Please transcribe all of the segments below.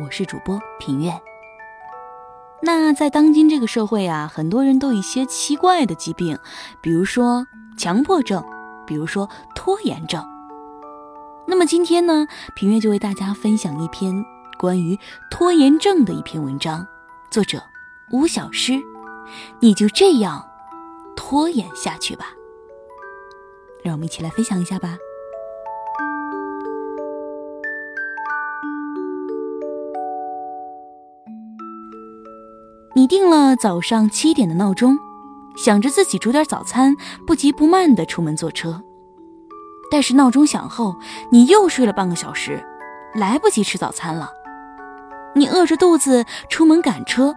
我是主播品月。那在当今这个社会啊，很多人都有一些奇怪的疾病，比如说强迫症，比如说拖延症。那么今天呢，平月就为大家分享一篇关于拖延症的一篇文章，作者吴小诗。你就这样拖延下去吧，让我们一起来分享一下吧。你定了早上七点的闹钟，想着自己煮点早餐，不急不慢地出门坐车。但是闹钟响后，你又睡了半个小时，来不及吃早餐了。你饿着肚子出门赶车，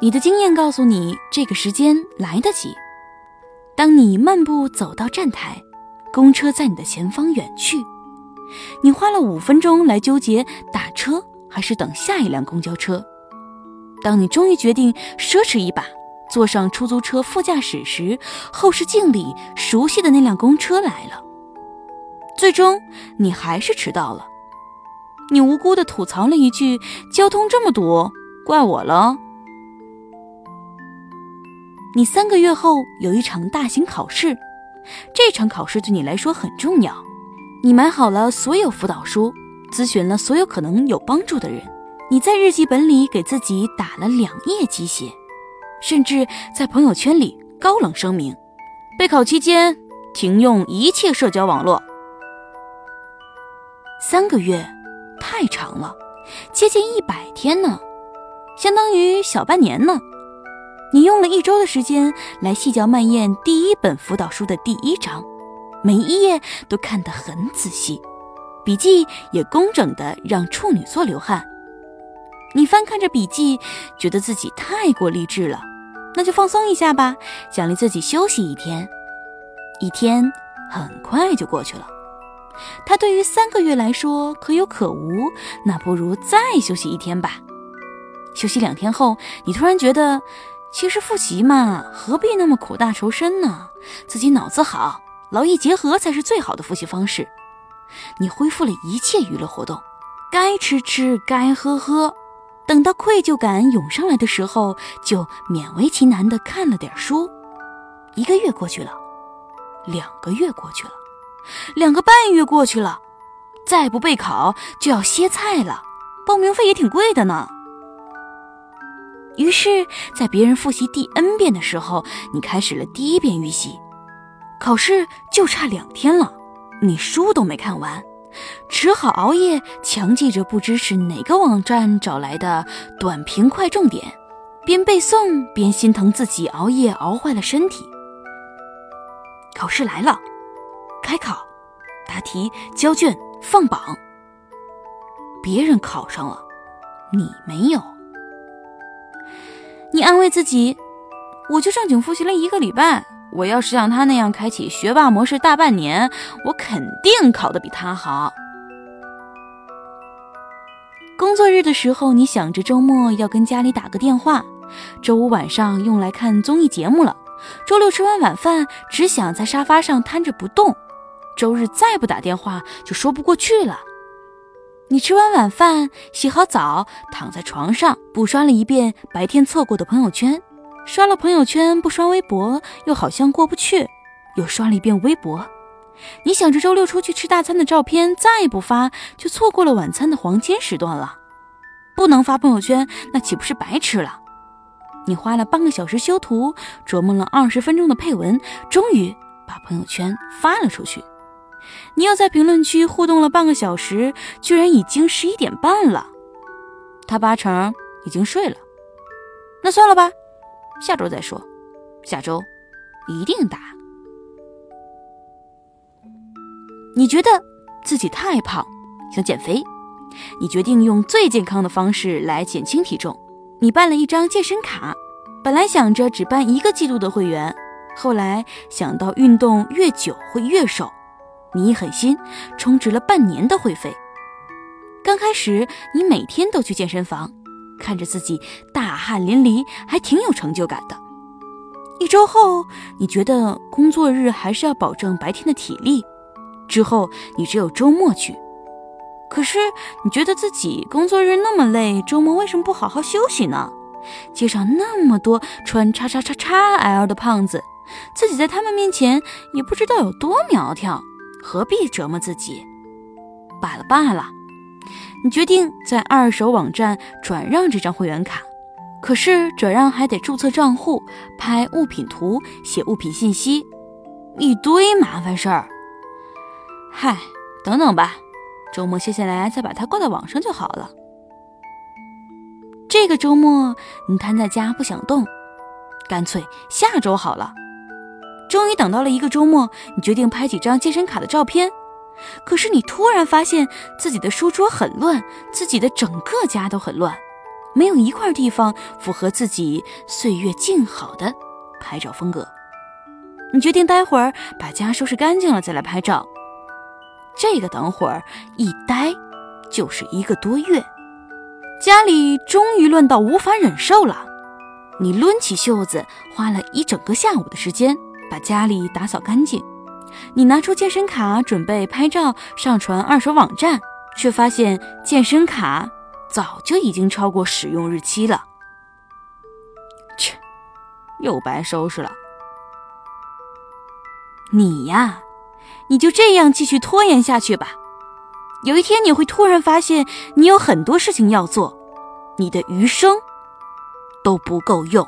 你的经验告诉你这个时间来得及。当你漫步走到站台，公车在你的前方远去，你花了五分钟来纠结打车还是等下一辆公交车。当你终于决定奢侈一把，坐上出租车副驾驶时，后视镜里熟悉的那辆公车来了。最终，你还是迟到了。你无辜的吐槽了一句：“交通这么堵，怪我了。”你三个月后有一场大型考试，这场考试对你来说很重要。你买好了所有辅导书，咨询了所有可能有帮助的人。你在日记本里给自己打了两页鸡血，甚至在朋友圈里高冷声明：备考期间停用一切社交网络。三个月太长了，接近一百天呢，相当于小半年呢。你用了一周的时间来细嚼慢咽第一本辅导书的第一章，每一页都看得很仔细，笔记也工整的让处女座流汗。你翻看着笔记，觉得自己太过励志了，那就放松一下吧，奖励自己休息一天。一天很快就过去了，它对于三个月来说可有可无，那不如再休息一天吧。休息两天后，你突然觉得，其实复习嘛，何必那么苦大仇深呢？自己脑子好，劳逸结合才是最好的复习方式。你恢复了一切娱乐活动，该吃吃，该喝喝。等到愧疚感涌上来的时候，就勉为其难地看了点书。一个月过去了，两个月过去了，两个半月过去了，再不备考就要歇菜了，报名费也挺贵的呢。于是，在别人复习第 n 遍的时候，你开始了第一遍预习。考试就差两天了，你书都没看完。只好熬夜，强记着不知是哪个网站找来的短平快重点，边背诵边心疼自己熬夜熬坏了身体。考试来了，开考，答题，交卷，放榜。别人考上了，你没有。你安慰自己，我就正经复习了一个礼拜。我要是像他那样开启学霸模式大半年，我肯定考得比他好。工作日的时候，你想着周末要跟家里打个电话；周五晚上用来看综艺节目了；周六吃完晚饭，只想在沙发上瘫着不动；周日再不打电话就说不过去了。你吃完晚饭，洗好澡，躺在床上，补刷了一遍白天错过的朋友圈。刷了朋友圈不刷微博，又好像过不去，又刷了一遍微博。你想着周六出去吃大餐的照片再不发，就错过了晚餐的黄金时段了。不能发朋友圈，那岂不是白吃了？你花了半个小时修图，琢磨了二十分钟的配文，终于把朋友圈发了出去。你又在评论区互动了半个小时，居然已经十一点半了。他八成已经睡了。那算了吧。下周再说，下周一定打。你觉得自己太胖，想减肥，你决定用最健康的方式来减轻体重。你办了一张健身卡，本来想着只办一个季度的会员，后来想到运动越久会越瘦，你一狠心充值了半年的会费。刚开始你每天都去健身房，看着自己大汗淋漓，还挺有成就感的。一周后，你觉得工作日还是要保证白天的体力，之后你只有周末去。可是你觉得自己工作日那么累，周末为什么不好好休息呢？街上那么多穿叉叉叉叉 L 的胖子，自己在他们面前也不知道有多苗条，何必折磨自己？罢了罢了，你决定在二手网站转让这张会员卡。可是转让还得注册账户、拍物品图、写物品信息，一堆麻烦事儿。嗨，等等吧。周末歇下来再把它挂到网上就好了。这个周末你瘫在家不想动，干脆下周好了。终于等到了一个周末，你决定拍几张健身卡的照片。可是你突然发现自己的书桌很乱，自己的整个家都很乱，没有一块地方符合自己岁月静好的拍照风格。你决定待会儿把家收拾干净了再来拍照。这个等会儿一待就是一个多月，家里终于乱到无法忍受了。你抡起袖子，花了一整个下午的时间把家里打扫干净。你拿出健身卡准备拍照上传二手网站，却发现健身卡早就已经超过使用日期了。切，又白收拾了。你呀。你就这样继续拖延下去吧，有一天你会突然发现你有很多事情要做，你的余生都不够用。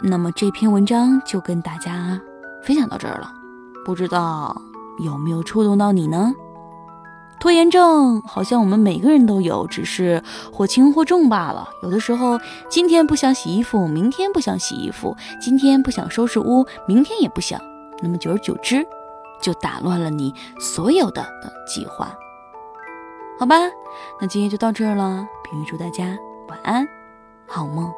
那么这篇文章就跟大家分享到这儿了，不知道有没有触动到你呢？拖延症好像我们每个人都有，只是或轻或重罢了。有的时候，今天不想洗衣服，明天不想洗衣服；今天不想收拾屋，明天也不想。那么久而久之，就打乱了你所有的计划。好吧，那今天就到这儿了。平玉祝大家晚安，好梦。